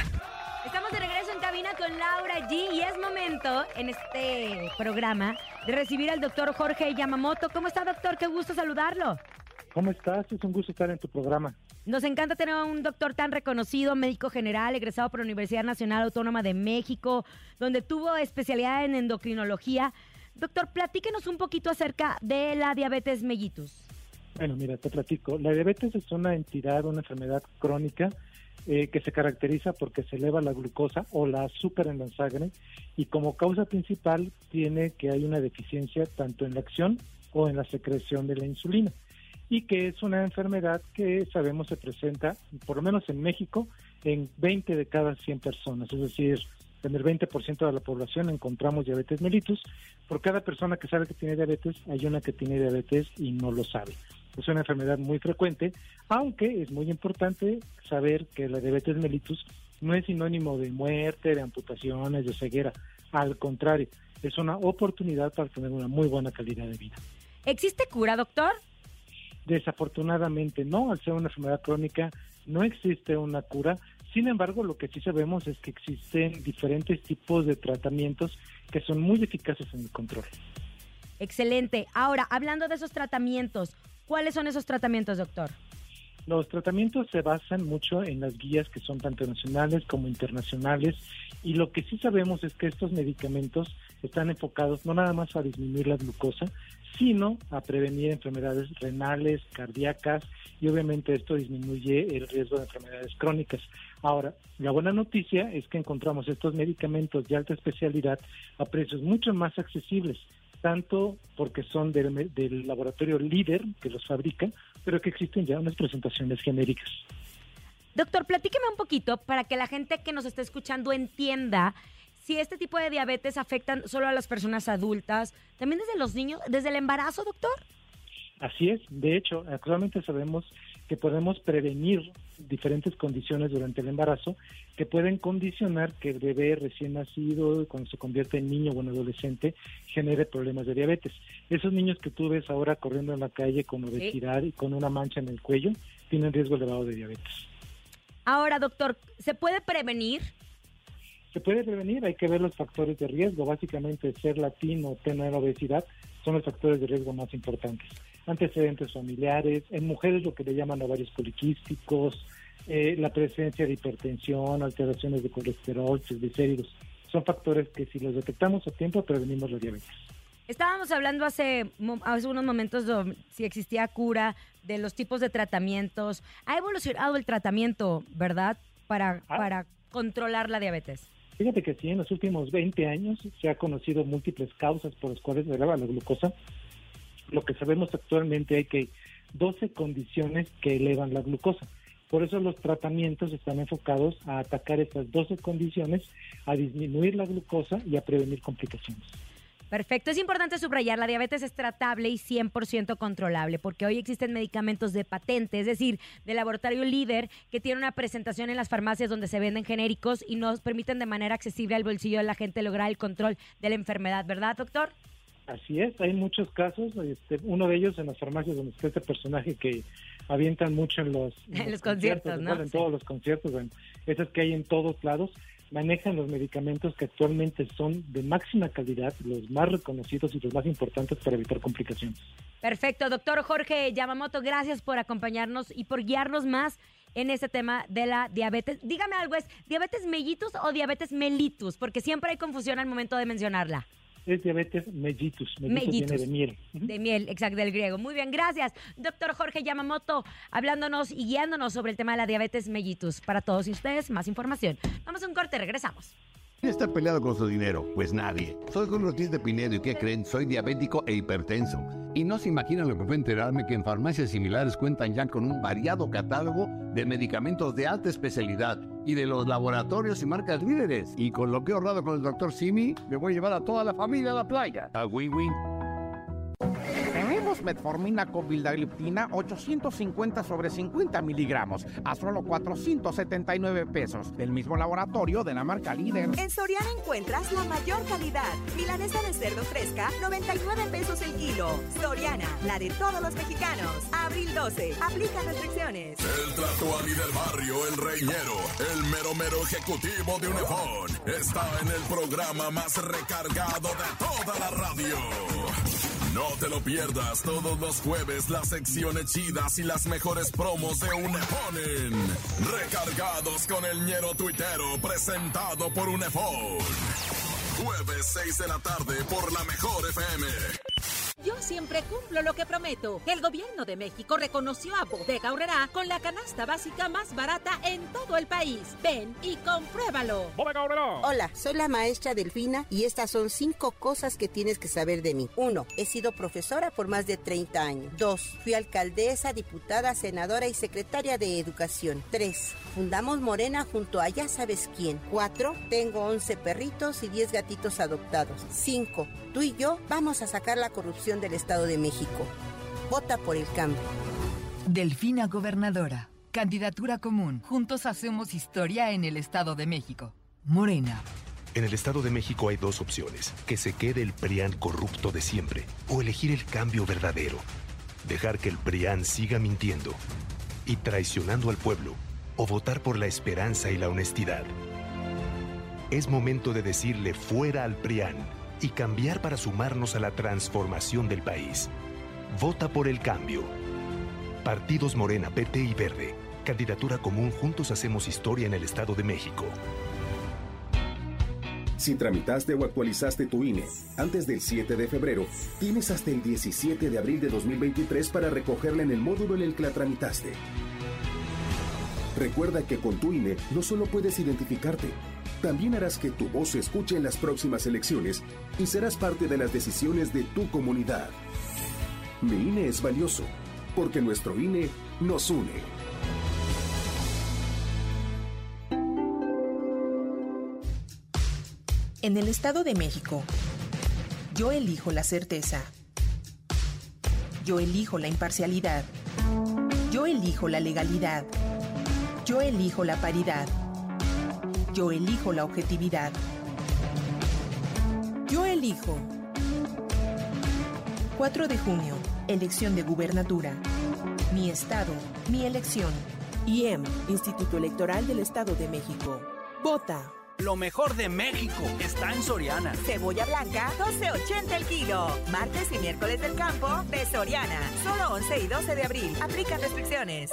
Estamos de regreso en cabina con Laura G y es momento en este programa de recibir al doctor Jorge Yamamoto. ¿Cómo está, doctor? Qué gusto saludarlo. ¿Cómo estás? Es un gusto estar en tu programa. Nos encanta tener a un doctor tan reconocido, médico general, egresado por la Universidad Nacional Autónoma de México, donde tuvo especialidad en endocrinología. Doctor, platíquenos un poquito acerca de la diabetes mellitus. Bueno, mira, te platico. La diabetes es una entidad, una enfermedad crónica eh, que se caracteriza porque se eleva la glucosa o la azúcar en la sangre y como causa principal tiene que hay una deficiencia tanto en la acción o en la secreción de la insulina y que es una enfermedad que sabemos se presenta, por lo menos en México, en 20 de cada 100 personas, es decir, en el 20% de la población encontramos diabetes mellitus. Por cada persona que sabe que tiene diabetes, hay una que tiene diabetes y no lo sabe. Es una enfermedad muy frecuente, aunque es muy importante saber que la diabetes mellitus no es sinónimo de muerte, de amputaciones, de ceguera. Al contrario, es una oportunidad para tener una muy buena calidad de vida. ¿Existe cura, doctor? Desafortunadamente no, al ser una enfermedad crónica no existe una cura. Sin embargo, lo que sí sabemos es que existen diferentes tipos de tratamientos que son muy eficaces en el control. Excelente. Ahora, hablando de esos tratamientos, ¿cuáles son esos tratamientos, doctor? Los tratamientos se basan mucho en las guías que son tanto nacionales como internacionales y lo que sí sabemos es que estos medicamentos están enfocados no nada más a disminuir la glucosa, sino a prevenir enfermedades renales, cardíacas y obviamente esto disminuye el riesgo de enfermedades crónicas. Ahora, la buena noticia es que encontramos estos medicamentos de alta especialidad a precios mucho más accesibles, tanto porque son del, del laboratorio líder que los fabrica, pero que existen ya unas presentaciones genéricas. Doctor, platíqueme un poquito para que la gente que nos está escuchando entienda si este tipo de diabetes afectan solo a las personas adultas, también desde los niños, desde el embarazo, doctor. Así es, de hecho, actualmente sabemos que podemos prevenir diferentes condiciones durante el embarazo que pueden condicionar que el bebé recién nacido, cuando se convierte en niño o en adolescente, genere problemas de diabetes. Esos niños que tú ves ahora corriendo en la calle con obesidad y con una mancha en el cuello, tienen riesgo elevado de diabetes. Ahora, doctor, ¿se puede prevenir? Se puede prevenir, hay que ver los factores de riesgo. Básicamente, ser latino, tener obesidad, son los factores de riesgo más importantes. Antecedentes familiares, en mujeres lo que le llaman ovarios poliquísticos, eh, la presencia de hipertensión, alteraciones de colesterol, triglicéridos. Son factores que si los detectamos a tiempo prevenimos la diabetes. Estábamos hablando hace, hace unos momentos de si existía cura, de los tipos de tratamientos. Ha evolucionado el tratamiento, ¿verdad? Para, Ah. para controlar la diabetes. Fíjate que sí, en los últimos 20 años se ha conocido múltiples causas por las cuales se eleva la glucosa. Lo que sabemos actualmente hay que 12 condiciones que elevan la glucosa. Por eso los tratamientos están enfocados a atacar estas 12 condiciones, a disminuir la glucosa y a prevenir complicaciones. Perfecto. Es importante subrayar, la diabetes es tratable y 100% controlable, porque hoy existen medicamentos de patente, es decir, de laboratorio líder, que tienen una presentación en las farmacias donde se venden genéricos y nos permiten de manera accesible al bolsillo de la gente lograr el control de la enfermedad, ¿verdad, doctor? Así es, hay muchos casos, este, uno de ellos en las farmacias donde está este personaje que avientan mucho en los, En los conciertos, ¿no? En Sí. todos los conciertos, bueno, esas que hay en todos lados, manejan los medicamentos que actualmente son de máxima calidad, los más reconocidos y los más importantes para evitar complicaciones. Perfecto, doctor Jorge Yamamoto, gracias por acompañarnos y por guiarnos más en este tema de la diabetes. Dígame algo, ¿es diabetes mellitus o diabetes mellitus? Porque siempre hay confusión al momento de mencionarla. Es diabetes mellitus. Mellitus, Mellitus. viene de miel. De miel, exacto, del griego. Muy bien, gracias. Doctor Jorge Yamamoto, hablándonos y guiándonos sobre el tema de la diabetes mellitus. Para todos ustedes, más información. Vamos a un corte, regresamos. ¿Quién está peleado con su dinero? Pues nadie. Soy Julio Ortiz de Pinedo y ¿qué creen? Soy diabético e hipertenso. Y no se imaginan lo que fue enterarme que en farmacias similares cuentan ya con un variado catálogo de medicamentos de alta especialidad y de los laboratorios y marcas líderes. Y con lo que he ahorrado con el doctor Simi, me voy a llevar a toda la familia a la playa. A win-win. Tenemos metformina con vildagliptina 850 sobre 50 miligramos a solo 479 pesos del mismo laboratorio de la marca líder. En Soriana encuentras la mayor calidad. Milanesa de cerdo fresca, 99 pesos el kilo. Soriana, la de todos los mexicanos. Abril 12, aplica restricciones. El Tlatoani del barrio, el reñero, el mero mero ejecutivo de Unefón, está en el programa más recargado de toda la radio. No te lo pierdas todos los jueves las secciones chidas y las mejores promos de Unefón en Recargados con el ñero tuitero presentado por Unefón. Jueves 6 de la tarde por la mejor FM. Yo siempre cumplo lo que prometo. El gobierno de México reconoció a Bodega Aurrerá con la canasta básica más barata en todo el país. Ven y compruébalo. Bodega Aurrerá. Hola, soy la maestra Delfina y estas son cinco cosas que tienes que saber de mí. Uno, he sido profesora por más de 30 años. Dos, fui alcaldesa, diputada, senadora y secretaria de Educación. Tres, fundamos Morena junto a ya sabes quién. Cuatro, tengo 11 perritos y 10 gatitos adoptados. Cinco, tú y yo vamos a sacar la corrupción del Estado de México. Vota por el cambio. Delfina Gobernadora. Candidatura común. Juntos hacemos historia en el Estado de México. Morena. En el Estado de México hay dos opciones, que se quede el PRIAN corrupto de siempre o elegir el cambio verdadero. Dejar que el PRIAN siga mintiendo y traicionando al pueblo o votar por la esperanza y la honestidad. Es momento de decirle fuera al PRIAN y cambiar para sumarnos a la transformación del país. Vota por el cambio. Partidos Morena, PT y Verde. Candidatura común Juntos Hacemos Historia en el Estado de México. Si tramitaste o actualizaste tu INE antes del 7 de febrero, tienes hasta el 17 de abril de 2023 para recogerla en el módulo en el que la tramitaste. Recuerda que con tu INE no solo puedes identificarte, también harás que tu voz se escuche en las próximas elecciones y serás parte de las decisiones de tu comunidad. Mi INE es valioso, porque nuestro INE nos une. En el Estado de México, yo elijo la certeza. Yo elijo la imparcialidad. Yo elijo la legalidad. Yo elijo la paridad. Yo elijo la objetividad. Yo elijo. 4 de junio, elección de gubernatura. Mi estado, mi elección. IEM, Instituto Electoral del Estado de México. Vota. Lo mejor de México está en Soriana. Cebolla blanca, 12.80 el kilo. Martes y miércoles del campo de Soriana. Solo 11 y 12 de abril. Aplica restricciones.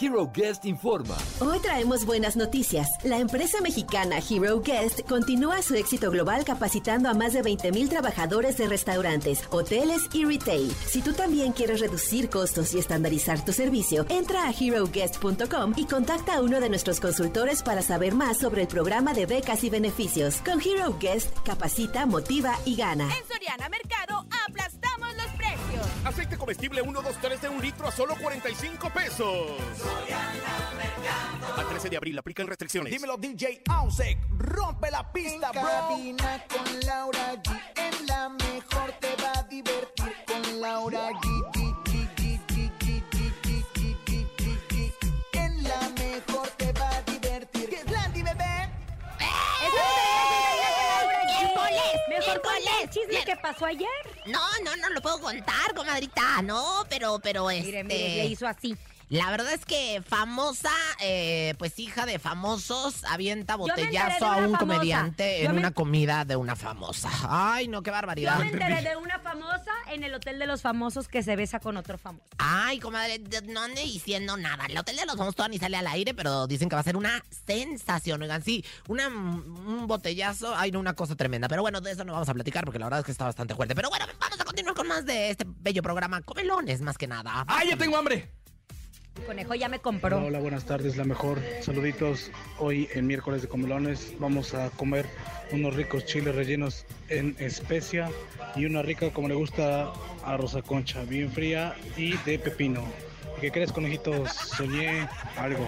Hero Guest informa. Hoy traemos buenas noticias. La empresa mexicana Hero Guest continúa su éxito global capacitando a más de 20.000 trabajadores de restaurantes, hoteles y retail. Si tú también quieres reducir costos y estandarizar tu servicio, entra a heroguest.com y contacta a uno de nuestros consultores para saber más sobre el programa de becas y beneficios. Con Hero Guest, capacita, motiva y gana. En Soriana Mercado comestible 1, 2, 3 de un litro a solo 45 pesos. Al 13 de abril aplican restricciones. Dímelo DJ Ausek, rompe la pista, En bro. cabina con Laura G. En la mejor te va a divertir con Laura G. Chisme que pasó ayer. No, no, no lo puedo contar, comadrita. No, pero, pero este. Mire, mire, le hizo así. La verdad es que famosa, eh, pues hija de famosos, avienta botellazo a un famosa. comediante Yo en me- una comida de una famosa. Ay, no, qué Yo barbaridad. me enteré de una famosa en el hotel de los famosos que se besa con otro famoso. Ay, comadre, de- no ande diciendo nada. El hotel de los famosos todavía ni sale al aire, pero dicen que va a ser una sensación. Oigan, sí, una, un botellazo, ay, no, una cosa tremenda. Pero bueno, de eso no vamos a platicar porque la verdad es que está bastante fuerte. Pero bueno, vamos a continuar con más de este bello programa. Comelones, más que nada. ¡Ay, ya tengo hambre! Conejo ya me compró. Hola, buenas tardes, la mejor. Saluditos. Hoy en miércoles de comelones vamos a comer unos ricos chiles rellenos en especia y una rica como le gusta a Rosa Concha, bien fría y de pepino. ¿Y qué crees, conejitos? Soñé algo.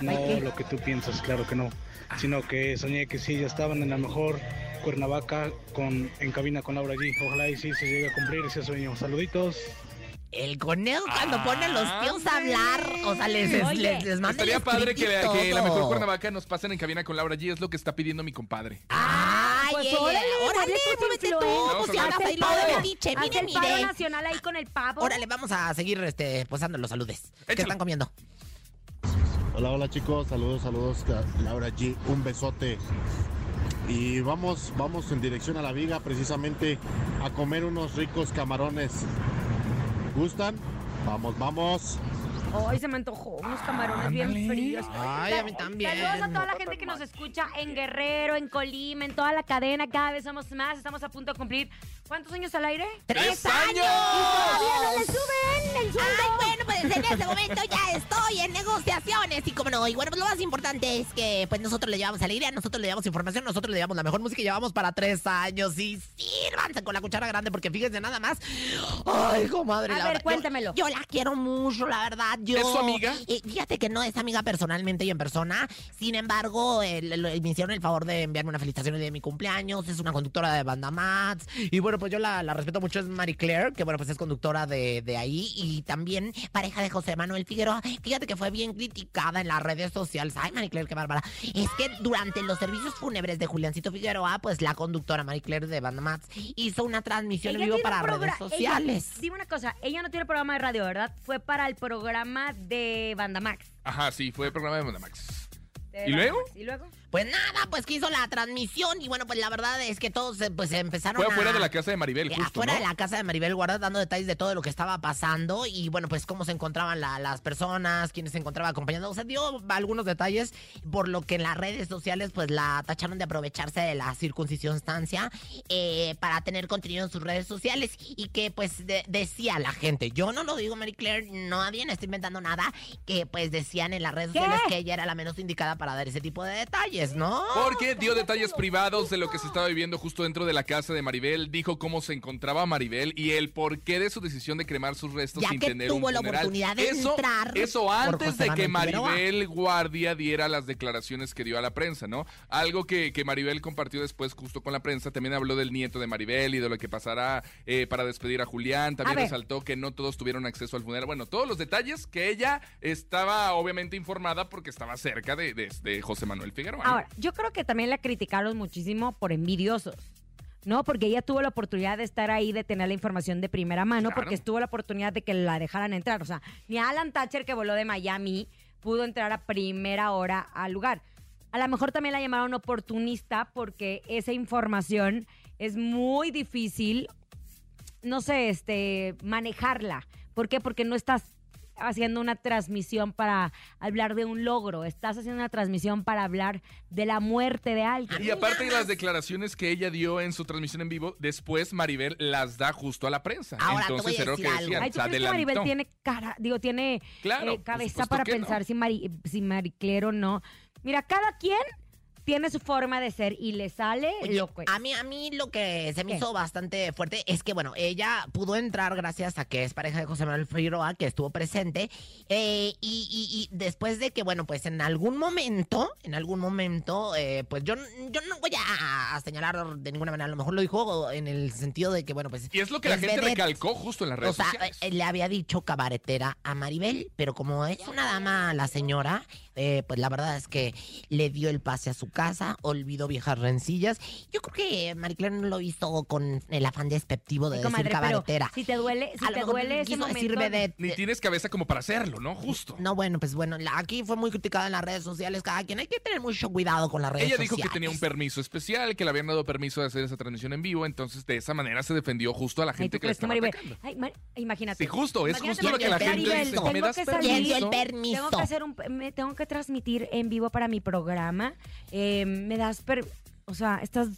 No lo que tú piensas, claro que no. Sino que soñé que sí, ya estaban en la mejor Cuernavaca con, en cabina con Laura G. Ojalá y sí se llegue a cumplir ese sueño. Saluditos. El conejo cuando pone a los tíos a hablar, o sea, les, les, les, les manda Estaría padre script y que, que la mejor Cuernavaca nos pasen en cabina con Laura G. Es lo que está pidiendo mi compadre. Ay, Pues órale, órale, muévete tú, pues ya Haz vas Haz a el de paro, haz mire, paro mire. nacional ahí con el pavo. Órale, vamos a seguir este, pues dando los saludes. ¿Qué están comiendo? Hola, hola chicos, saludos, saludos, Laura G, un besote. Y vamos, vamos en dirección a la viga precisamente a comer unos ricos camarones. ¿Gustan? Vamos, vamos. Hoy se me antojó unos camarones bien fríos. Ay, a mí también. Saludos a toda la gente que nos escucha en Guerrero, en Colima, en toda la cadena. Cada vez somos más. Estamos a punto de cumplir. ¿Cuántos años al aire? ¡Tres años! Y todavía no le suben el sueldo. Ay, bueno, pues en este momento ya estoy en negociaciones y como no, y bueno, pues lo más importante es que pues nosotros le llevamos alegría, nosotros le llevamos información, nosotros le llevamos la mejor música y llevamos para tres años y sírvanse con la cuchara grande porque fíjense nada más. Ay, comadre, A la ver, verdad, yo- cuéntamelo. Yo, la quiero mucho, la verdad. Yo, ¿Es su amiga? Eh, fíjate que no es amiga personalmente y en persona. Sin embargo, el- el- me hicieron el favor de enviarme una felicitación de mi cumpleaños. Es una conductora de banda Mats. Y bueno, pues yo la, la respeto mucho. Es Marie Claire, que bueno, pues es conductora de, de ahí. Y también pareja de José Manuel Figueroa. Fíjate que fue bien criticada en las redes sociales. Ay, Marie Claire, qué bárbara. Es que durante los servicios fúnebres de Juliancito Figueroa, pues la conductora Marie Claire de banda Mats hizo una transmisión en vivo para redes sociales. Ella- dime una cosa, ella no tiene programa de radio, ¿verdad? Fue para el programa de Banda Max. Ajá, sí, fue el programa de Mondamax. de ¿Y Banda luego? Max. ¿Y luego? Pues nada, pues que hizo la transmisión y bueno, pues la verdad es que todos eh, pues empezaron Fue a... afuera de la casa de Maribel, Eh, justo, afuera ¿no? de la casa de Maribel Guarda dando detalles de todo lo que estaba pasando y bueno, pues cómo se encontraban la- las personas, quiénes se encontraban acompañando. O sea, dio algunos detalles por lo que en las redes sociales pues la tacharon de aprovecharse de la circuncisión-estancia eh, para tener contenido en sus redes sociales y que pues de- decía la gente, yo no lo digo Mary Claire, nadie no estoy inventando nada, que pues decían en las redes ¿Qué? sociales que ella era la menos indicada para dar ese tipo de detalles, ¿no? Porque dio detalles privados de lo que se estaba viviendo justo dentro de la casa de Maribel, dijo cómo se encontraba Maribel y el porqué de su decisión de cremar sus restos Ya sin que tener tuvo un la funeral. oportunidad de eso, entrar eso antes de que. Maribel Guardia diera las declaraciones que dio a la prensa, ¿no? Algo que, que Maribel compartió después justo con la prensa, también habló del nieto de Maribel y de lo que pasará eh, para despedir a Julián, también resaltó que no todos tuvieron acceso al funeral, bueno, todos los detalles que ella estaba obviamente informada porque estaba cerca de, de- de José Manuel Figueroa. Ahora, yo creo que también la criticaron muchísimo por envidiosos. ¿no? Porque ella tuvo la oportunidad de estar ahí, de tener la información de primera mano, Claro. porque estuvo la oportunidad de que la dejaran entrar. O sea, ni Alan Thatcher, que voló de Miami, pudo entrar a primera hora al lugar. A lo mejor también la llamaron oportunista porque esa información es muy difícil, no sé, este, manejarla. ¿Por qué? Porque no estás haciendo una transmisión para hablar de un logro, estás haciendo una transmisión para hablar de la muerte de alguien. Y aparte de las declaraciones que ella dio en su transmisión en vivo, después Maribel las da justo a la prensa. Ahora, te Entonces voy a era lo que decir algo. decían. Ay, ¿tú se crees que Maribel tiene cara, digo, tiene Claro, eh, cabeza para que no. pensar si, Mari, si Mariclero o no? Mira, cada quien tiene su forma de ser y le sale Oye, lo que a mí, a mí lo que se me ¿Qué? hizo bastante fuerte es que, bueno, ella pudo entrar gracias a que es pareja de José Manuel Figueroa, que estuvo presente, eh, y, y- y después de que, bueno, pues en algún momento, en algún momento, eh, pues yo, yo no voy a, a señalar de ninguna manera, a lo mejor lo dijo en el sentido de que, bueno, pues... Y es lo que la gente vedette. recalcó justo en las O redes sea, sociales. eh, le había dicho cabaretera a Maribel, pero como es una dama la señora, eh, pues la verdad es que le dio el pase a su casa, olvidó viejas rencillas. Yo creo que Maricler no lo hizo con el afán despectivo de Sí, decir comadre, cabaretera. si te duele, si A lo te mejor duele ese momento... decir vedette. Ni tienes cabeza como para hacerlo, ¿no? Justo. No, bueno, pues bueno, la- aquí fue muy criticada en las redes sociales. Cada quien hay que tener mucho cuidado con las redes Ella dijo sociales. que tenía un permiso especial, que le habían dado permiso de hacer esa transmisión en vivo, entonces de esa manera se defendió justo a la gente ¿tú que que estaba atacando. Ay, Mar- imagínate. Sí, justo, es Imagínate justo lo que la gente dice. tengo ¿Me das que salir, el permiso. Tengo que hacer un, me tengo que transmitir en vivo para mi programa. Eh, me das, per- o sea, estás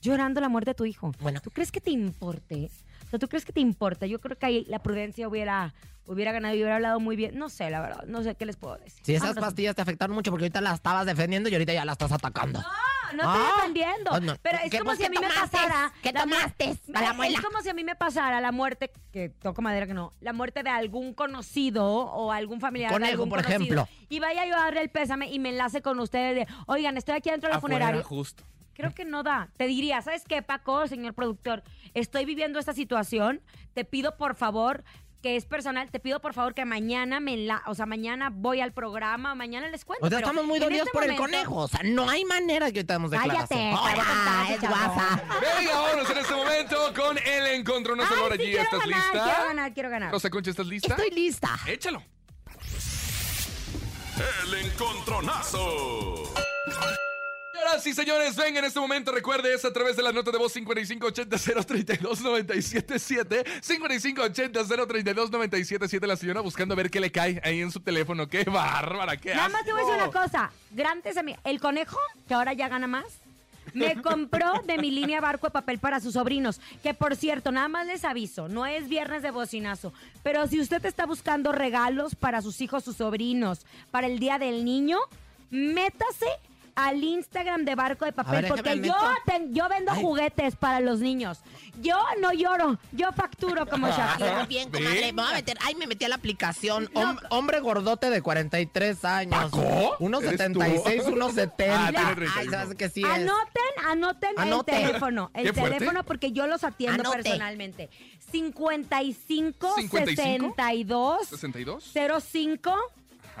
llorando la muerte de tu hijo. Bueno. ¿Tú crees que te importe? O sea, ¿tú crees que te importa? Yo creo que ahí la prudencia hubiera, hubiera ganado y hubiera hablado muy bien. No sé, la verdad, no sé qué les puedo decir. Si esas Vámonos. pastillas te afectaron mucho porque ahorita las estabas defendiendo y ahorita ya las estás atacando. No, no estoy Ah. defendiendo. Ah, no. Pero es ¿Qué, como si a mí me pasara. ¿Qué tomaste? La muela. Es como si a mí me pasara la muerte, que toco madera que no, la muerte de algún conocido o algún familiar. de Conejo, algún por conocido, ejemplo. Y vaya yo a darle el pésame y me enlace con ustedes de, oigan, estoy aquí dentro de la funeraria. justo. Creo que no da. Te diría, ¿sabes qué, Paco, señor productor? Estoy viviendo esta situación. Te pido, por favor, que es personal, te pido, por favor, que mañana me enla o sea, mañana voy al programa, mañana les cuento. O sea, estamos muy dolidos este por el conejo. O sea, no hay manera que ahorita demos Cállate, Hola, es guasa. Venga, vámonos en este momento con el encontronazo. Ay, Laura sí, G, quiero ¿estás ganar, lista? Quiero ganar, quiero ganar. Rosa Concha, ¿estás lista? Estoy lista. Échalo. El encontronazo. Señoras y señores, venga en este momento, recuerde, es a través de la nota de voz 5580-032-977, 5580-032-977, la señora buscando a ver qué le cae ahí en su teléfono. ¡Qué bárbara! ¡Qué Nada más te voy a decir una cosa. Grandes a mí. El conejo, que ahora ya gana más, me compró de mi línea barco de papel para sus sobrinos. Que por cierto, nada más les aviso, no es viernes de bocinazo. Pero si usted está buscando regalos para sus hijos, sus sobrinos, para el Día del Niño, métase al Instagram de Barco de Papel, ver, porque yo, ten- yo vendo Ay. juguetes para los niños. Yo no lloro, yo facturo como Ah, Shakira. bien, comadre. Me voy a meter. Ay, me metí a la aplicación. Hom- hombre gordote de 43 años. ¿Paco? Unos ¿Eres tú? 76, unos 70. Ah, tiene Ay, 32. sabes que sí es. Anoten, anoten Anote. el teléfono. El teléfono porque yo los atiendo Anote. personalmente. 55 ¿55? 62 ¿62? 05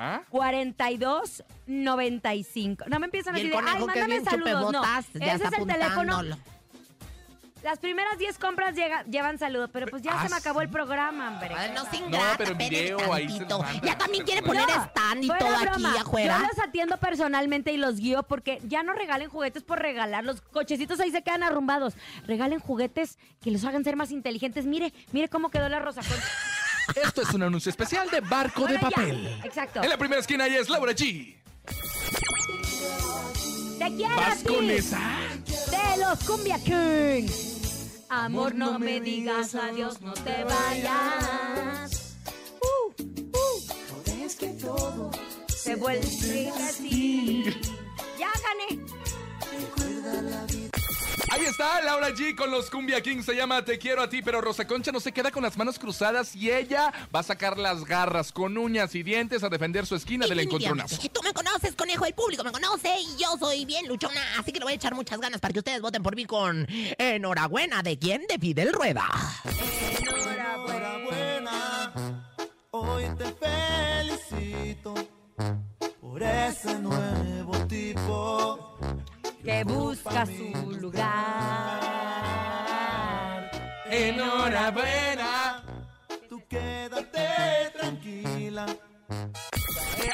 Ajá. 42 95. No me empiezan a decir, ay, mándame bien saludos. No, ese está es el teléfono. Las primeras 10 compras llega- llevan saludos, pero pues ya Ah, se me acabó el programa, hombre. Ay, no se No, ingrata, pero video ahí se tantito. Ya también quiere poner No, stand y todo broma. aquí afuera. Yo los atiendo personalmente y los guío porque ya no regalen juguetes por regalar. Los cochecitos ahí se quedan arrumbados. Regalen juguetes que los hagan ser más inteligentes. Mire, mire cómo quedó la rosa. Esto es un anuncio especial de Barco Bueno, de ya. Papel. Exacto. En la primera esquina ahí es Laura G. Te quiero a ¿Vas ti. con esa? De los Cumbia Kings. Amor, no me digas adiós, no te vayas. Uh, uh. Es que todo Se vuelve así. Está Laura G con los Cumbia Kings. Se llama Te quiero a ti, pero Rosa Concha no se queda con las manos cruzadas y ella va a sacar las garras con uñas y dientes a defender su esquina del encontronazo. Tú me conoces, conejo, el público me conoce y yo soy bien luchona, así que le voy a echar muchas ganas para que ustedes voten por mí con enhorabuena de quién de Fidel Rueda. enhorabuena. Hoy te felicito por ese nuevo tipo. Que busca su lugar. Enhorabuena. Tú quédate tranquila.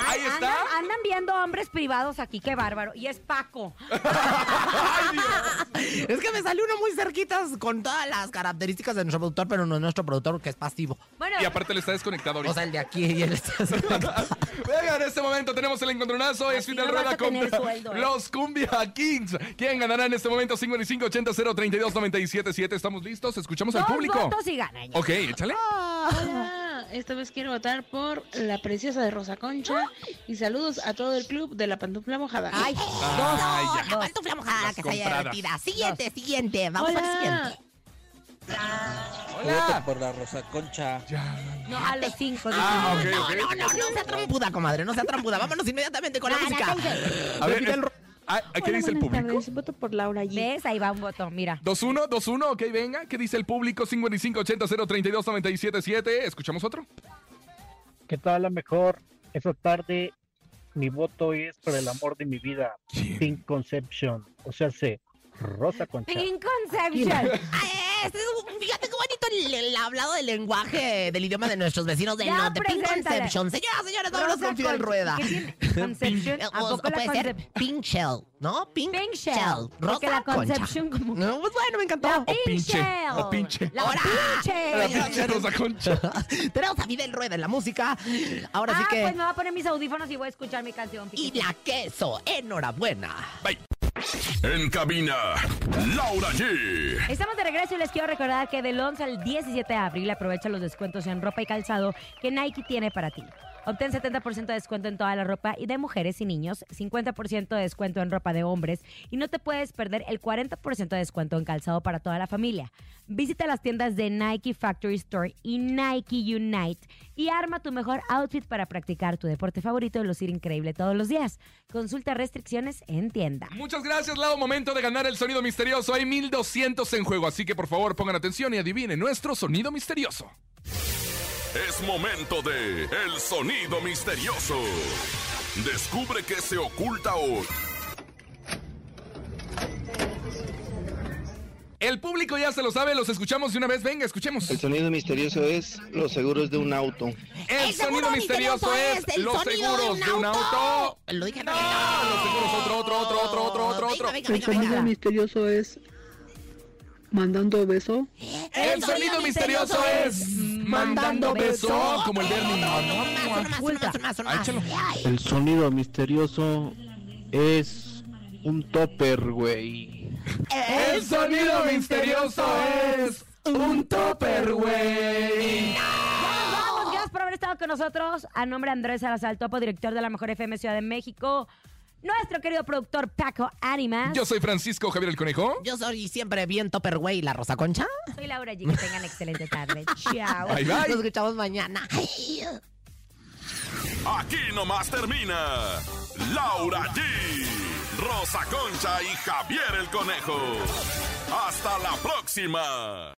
Ahí Andan, está. andan viendo hombres privados aquí, qué bárbaro. Y es Paco. Es que me salió uno muy cerquitas con todas las características de nuestro productor, pero no es nuestro productor, que es pasivo. Bueno, Y aparte le está desconectado ahorita. O sea, el de aquí y el está Venga, en este momento tenemos el encontronazo. Es Fidel Rueda contra sueldo, ¿eh? los Cumbia Kings. ¿Quién ganará en este momento? 5580-032-977. ¿Estamos listos? Escuchamos al público. votos y gana ya. Ok, échale. Hola, esta vez quiero votar por la preciosa de Rosa Concha y saludos a todo el club de la pantufla mojada. Ay, Ay, ya. La pantufla mojada Las que se haya divertida. Siguiente, siguiente. Vamos al Hola. siguiente. Hola. por la Rosa Concha. No, a los cinco. Ah, no, ok. no, no, no sea trampuda, comadre, no sea trampuda. Vámonos inmediatamente con la música. A ver, eh, ah, ¿qué dice el público? Voto por Laura G. ¿Ves? Ahí va un voto, mira. 2-1, 2-1, ok, venga. ¿Qué dice el público? 5580-032-977. ¿Escuchamos otro? ¿Qué tal la mejor esa tarde mi voto es por el amor de mi vida. Pink Conception. O sea, se Rosa Concha. Pink Conception. Ay, este fíjate qué bonito el, el hablado del lenguaje del idioma de nuestros vecinos del Ya, norte. Pink preséntala. Conception. Señoras, señores, vámonos con Fidel. Rueda. ¿Qué tiene? Conception. ¿A O- poco o la puede ser Shell, ¿no? Pink, Pink Shell. Shell. Porque Rosa la Conception Concha. como... No, pues bueno, me encantó. La Pink pinche, Shell. o pinche. La Ahora. pinche. La pinche Rosa Concha. Tenemos a Fidel Rueda en la música. Ahora sí ah, que... pues me voy a poner mis audífonos y voy a escuchar mi canción. Y la queso, enhorabuena. En cabina, Laura G. Estamos de regreso y les quiero recordar que del 11 al 17 de abril aprovecha los descuentos en ropa y calzado que Nike tiene para ti. Obtén 70% de descuento en toda la ropa y de mujeres y niños, 50% de descuento en ropa de hombres y no te puedes perder el 40% de descuento en calzado para toda la familia. Visita las tiendas de Nike Factory Store y Nike Unite y arma tu mejor outfit para practicar tu deporte favorito y lucir increíble todos los días. Consulta restricciones en tienda. Muchas gracias, Lau. Momento de ganar el sonido misterioso. Hay 1200 en juego, así que por favor pongan atención y adivinen nuestro sonido misterioso. Es momento de El Sonido Misterioso. Descubre qué se oculta hoy. El público ya se lo sabe, los escuchamos de una vez. Venga, escuchemos. El sonido misterioso es los seguros de un auto. El, sonido misterioso es los seguros de un auto. Lo dije No, los seguros, otro, otro, otro, otro, otro, otro, otro. El sonido misterioso es mandando beso. El sonido misterioso es mandando beso como el Bernie. Ah, échalo. El sonido misterioso es un topper, güey. El sonido misterioso es un topper, güey. Vamos, gracias por haber estado con nosotros. A nombre de Andrés Salazar Topo, director de la Mejor FM Ciudad de México. Nuestro querido productor Paco Ánimas. Yo soy Francisco Javier el Conejo. Yo soy siempre bien Topperway, la Rosa Concha. Soy Laura G. Que tengan excelente tarde. Chao. Bye, bye. Nos escuchamos mañana. Aquí nomás termina Laura G, Rosa Concha y Javier el Conejo. Hasta la próxima.